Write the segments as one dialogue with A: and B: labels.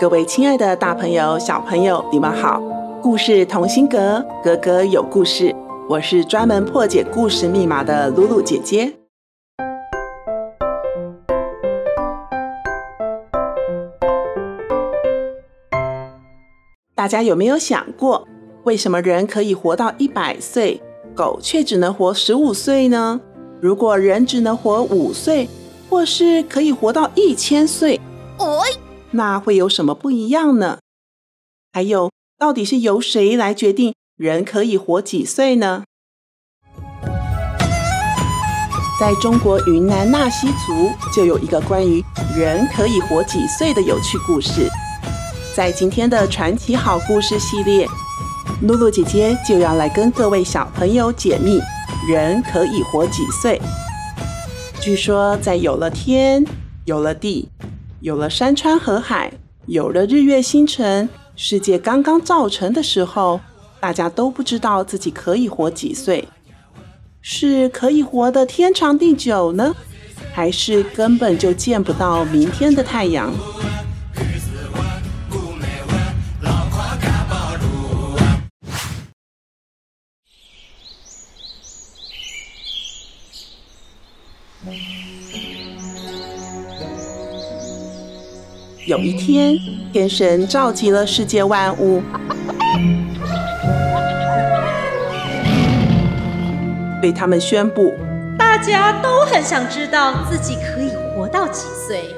A: 各位亲爱的大朋友、小朋友，你们好！故事同心阁，格格有故事。我是专门破解故事密码的露露姐姐。大家有没有想过，为什么人可以活到一百岁，狗却只能活十五岁呢？如果人只能活五岁，或是可以活到一千岁，哦。那会有什么不一样呢？还有，到底是由谁来决定人可以活几岁呢？在中国云南纳西族就有一个关于人可以活几岁的有趣故事。在今天的传奇好故事系列，露露姐姐就要来跟各位小朋友解密人可以活几岁。据说，在有了天，有了地。有了山川河海，有了日月星辰，世界刚刚造成的时候，大家都不知道自己可以活几岁，是可以活得天长地久呢，还是根本就见不到明天的太阳？有一天，天神召集了世界万物，对他们宣布：
B: 大家都很想知道自己可以活到几岁。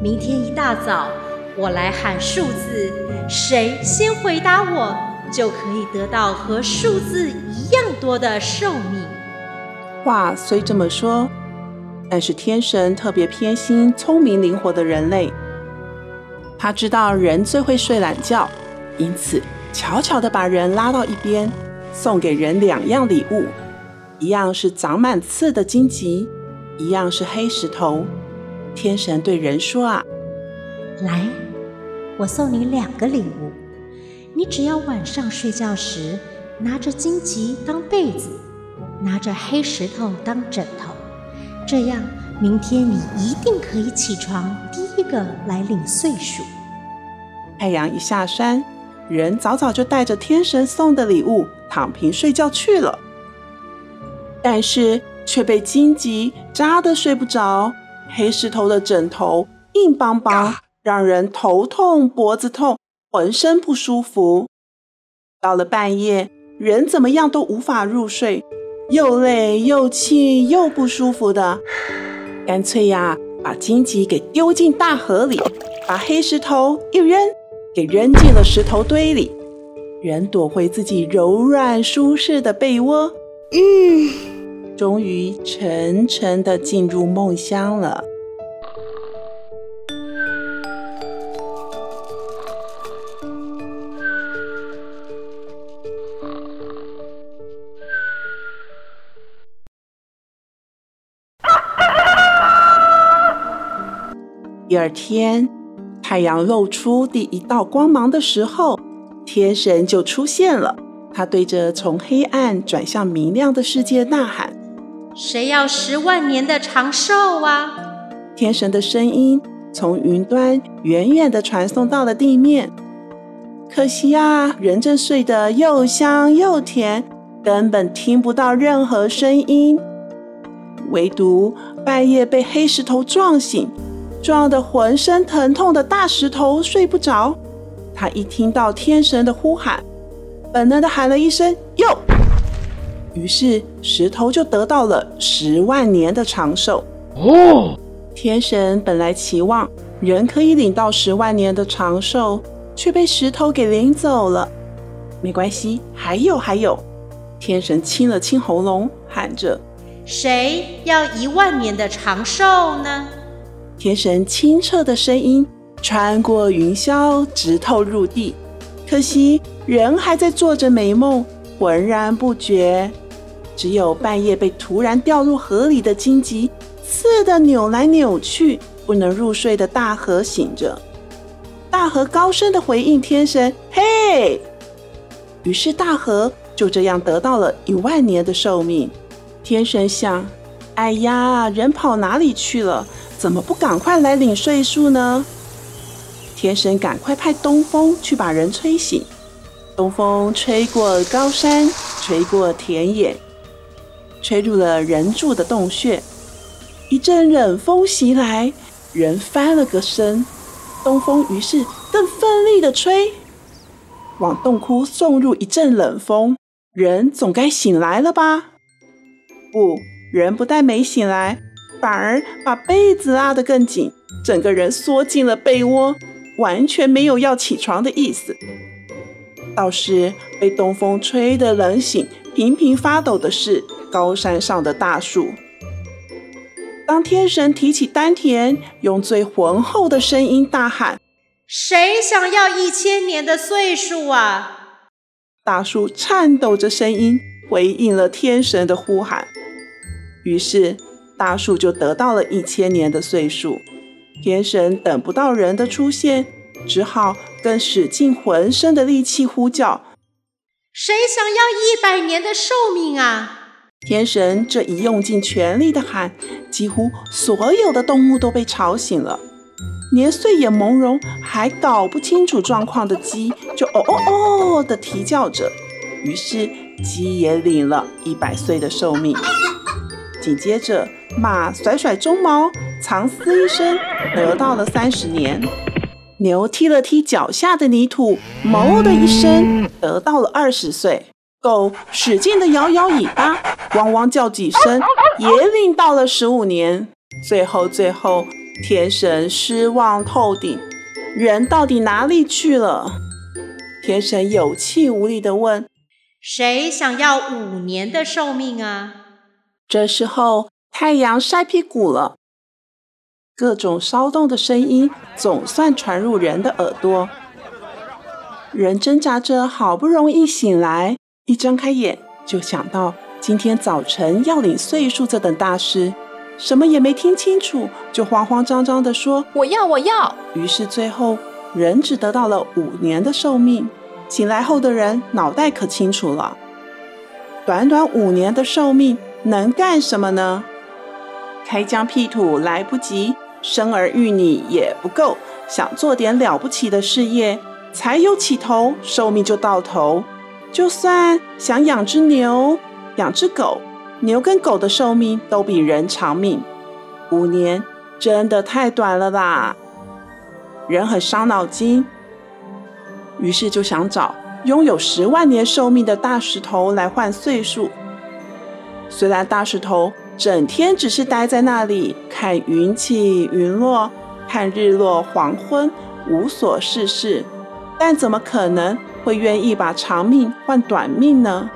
B: 明天一大早，我来喊数字，谁先回答我，就可以得到和数字一样多的寿命。
A: 话虽这么说，但是天神特别偏心聪明灵活的人类。他知道人最会睡懒觉，因此悄悄地把人拉到一边，送给人两样礼物，一样是长满刺的荆棘，一样是黑石头。天神对人说：“啊，
B: 来，我送你两个礼物，你只要晚上睡觉时拿着荆棘当被子，拿着黑石头当枕头，这样明天你一定可以起床。”第一个来领岁数。
A: 太阳一下山，人早早就带着天神送的礼物躺平睡觉去了，但是却被荆棘扎得睡不着，黑石头的枕头硬邦邦，让人头痛、脖子痛，浑身不舒服。到了半夜，人怎么样都无法入睡，又累又气又不舒服的，干脆呀。把荆棘给丢进大河里，把黑石头一扔，给扔进了石头堆里。人躲回自己柔软舒适的被窝，嗯，终于沉沉的进入梦乡了。第二天，太阳露出第一道光芒的时候，天神就出现了。他对着从黑暗转向明亮的世界呐喊：“
B: 谁要十万年的长寿啊？”
A: 天神的声音从云端远远地传送到了地面。可惜啊，人正睡得又香又甜，根本听不到任何声音。唯独半夜被黑石头撞醒。撞得浑身疼痛的大石头睡不着，他一听到天神的呼喊，本能的喊了一声“哟”，于是石头就得到了十万年的长寿。哦，天神本来期望人可以领到十万年的长寿，却被石头给领走了。没关系，还有还有，天神清了清喉咙，喊着：“
B: 谁要一万年的长寿呢？”
A: 天神清澈的声音穿过云霄，直透入地。可惜人还在做着美梦，浑然不觉。只有半夜被突然掉入河里的荆棘刺得扭来扭去，不能入睡的大河醒着。大河高声的回应天神：“嘿！”于是大河就这样得到了一万年的寿命。天神想：“哎呀，人跑哪里去了？怎么不赶快来领岁数呢？”天神赶快派东风去把人吹醒。东风吹过高山，吹过田野。吹入了人住的洞穴，一阵冷风袭来，人翻了个身。东风于是更奋力地吹，往洞窟送入一阵冷风。人总该醒来了吧？不，人不但没醒来，反而把被子拉得更紧，整个人缩进了被窝，完全没有要起床的意思。倒是被东风吹得冷醒，频频发抖的是。高山上的大树，当天神提起丹田，用最浑厚的声音大喊：“
B: 谁想要一千年的岁数啊？”
A: 大树颤抖着声音回应了天神的呼喊，于是大树就得到了一千年的岁数。天神等不到人的出现，只好更使尽浑身的力气呼叫：“
B: 谁想要一百年的寿命啊？”
A: 天神这一用尽全力的喊，几乎所有的动物都被吵醒了。连睡眼朦胧还搞不清楚状况的鸡，就哦哦哦的啼叫着。于是鸡也领了一百岁的寿命。紧接着，马甩甩鬃毛，长嘶一声，得到了三十年。牛踢了踢脚下的泥土，哞的一声，得到了二十岁。狗使劲地摇摇尾巴，汪汪叫几声，也领到了十五年。最后，最后，天神失望透顶，人到底哪里去了？天神有气无力地问：“
B: 谁想要五年的寿命啊？”
A: 这时候，太阳晒屁股了，各种骚动的声音总算传入人的耳朵。人挣扎着，好不容易醒来。一睁开眼，就想到今天早晨要领岁数这等大事，什么也没听清楚，就慌慌张张地说：“
C: 我要，我要。”
A: 于是最后人只得到了五年的寿命。醒来后的人脑袋可清楚了，短短五年的寿命能干什么呢？开疆辟土来不及，生儿育女也不够，想做点了不起的事业，才有起头，寿命就到头。就算想养只牛、养只狗，牛跟狗的寿命都比人长命，五年真的太短了吧？人很伤脑筋，于是就想找拥有十万年寿命的大石头来换岁数。虽然大石头整天只是待在那里看云起云落、看日落黄昏，无所事事，但怎么可能？会愿意把长命换短命呢？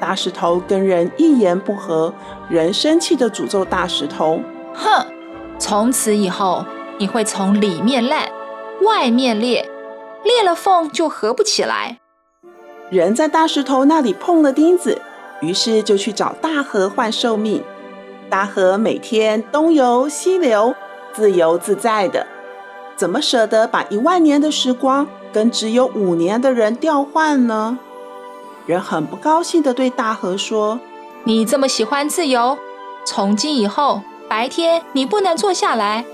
A: 大石头跟人一言不合，人生气的诅咒大石头：“
C: 哼，从此以后你会从里面烂，外面裂，裂了缝就合不起来。”
A: 人在大石头那里碰了钉子，于是就去找大河换寿命。大河每天东游西流，自由自在的，怎么舍得把一万年的时光跟只有五年的人调换呢？人很不高兴地对大河说：“
C: 你这么喜欢自由，从今以后，白天你不能坐下来，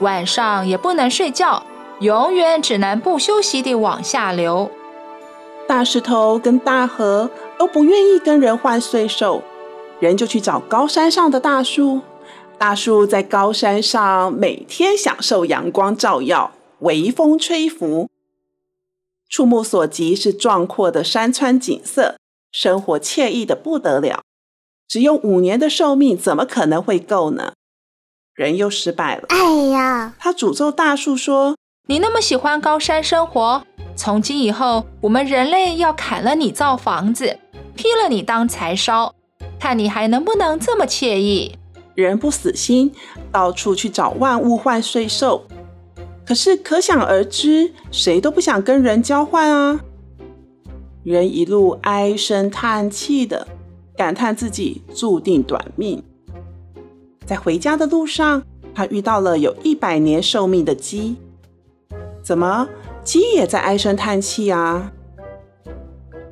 C: 晚上也不能睡觉，永远只能不休息地往下流。”
A: 大石头跟大河都不愿意跟人换岁寿，人就去找高山上的大树。大树在高山上每天享受阳光照耀，微风吹拂。触目所及是壮阔的山川景色，生活惬意的不得了。只有五年的寿命，怎么可能会够呢？人又失败了。
D: 哎呀！
A: 他诅咒大树说：“
C: 你那么喜欢高山生活，从今以后，我们人类要砍了你造房子，劈了你当柴烧，看你还能不能这么惬意。”
A: 人不死心，到处去找万物换岁寿。可是可想而知，谁都不想跟人交换啊。人一路唉声叹气的，感叹自己注定短命。在回家的路上，他遇到了有一百年寿命的鸡。怎么，鸡也在唉声叹气啊？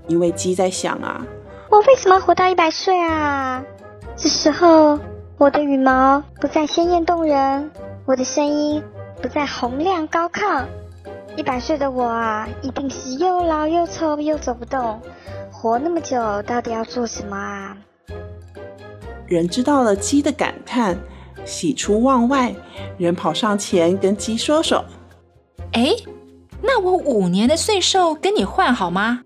A: 因为鸡在想啊，
E: 我为什么活到一百岁啊？这时候，我的羽毛不再鲜艳动人，我的声音不再洪亮高亢。一百岁的我啊，一定是又老又丑又走不动。活那么久，到底要做什么啊？
A: 人知道了鸡的感叹，喜出望外，人跑上前跟鸡说说：“
C: 哎，那我五年的岁寿跟你换好吗？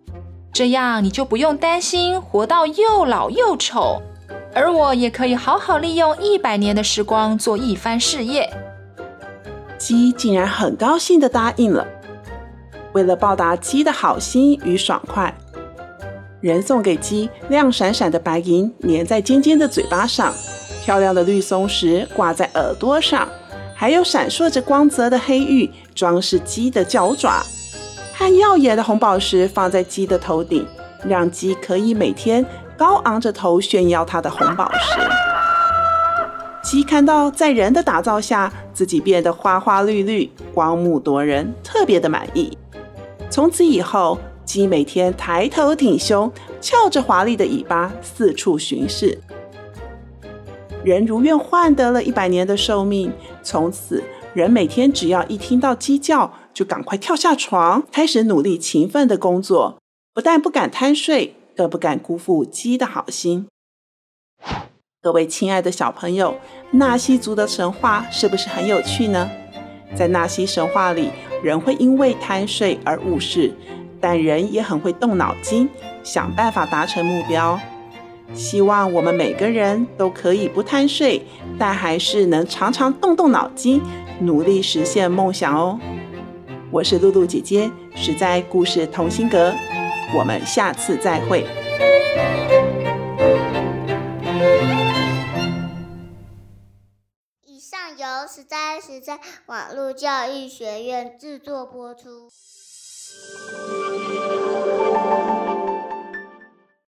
C: 这样你就不用担心活到又老又丑，而我也可以好好利用一百年的时光做一番事业。”
A: 鸡竟然很高兴地答应了。为了报答鸡的好心与爽快，人送给鸡亮闪闪的白银，粘在尖尖的嘴巴上；漂亮的绿松石挂在耳朵上，还有闪烁着光泽的黑玉装饰鸡的脚爪，和耀眼的红宝石放在鸡的头顶，让鸡可以每天高昂着头炫耀它的红宝石。鸡看到在人的打造下，自己变得花花绿绿、光目夺人，特别的满意。从此以后，鸡每天抬头挺胸，翘着华丽的尾巴四处巡视。人如愿换得了一百年的寿命，从此人每天只要一听到鸡叫，就赶快跳下床，开始努力勤奋的工作。不但不敢贪睡，更不敢辜负鸡的好心。各位亲爱的小朋友，纳西族的神话是不是很有趣呢？在纳西神话里，人会因为贪睡而误事，但人也很会动脑筋，想办法达成目标。希望我们每个人都可以不贪睡，但还是能常常动动脑筋，努力实现梦想哦。我是露露姐姐，实在故事同心阁，我们下次再会。
D: 以上由实在实在网络教育学院制作播出。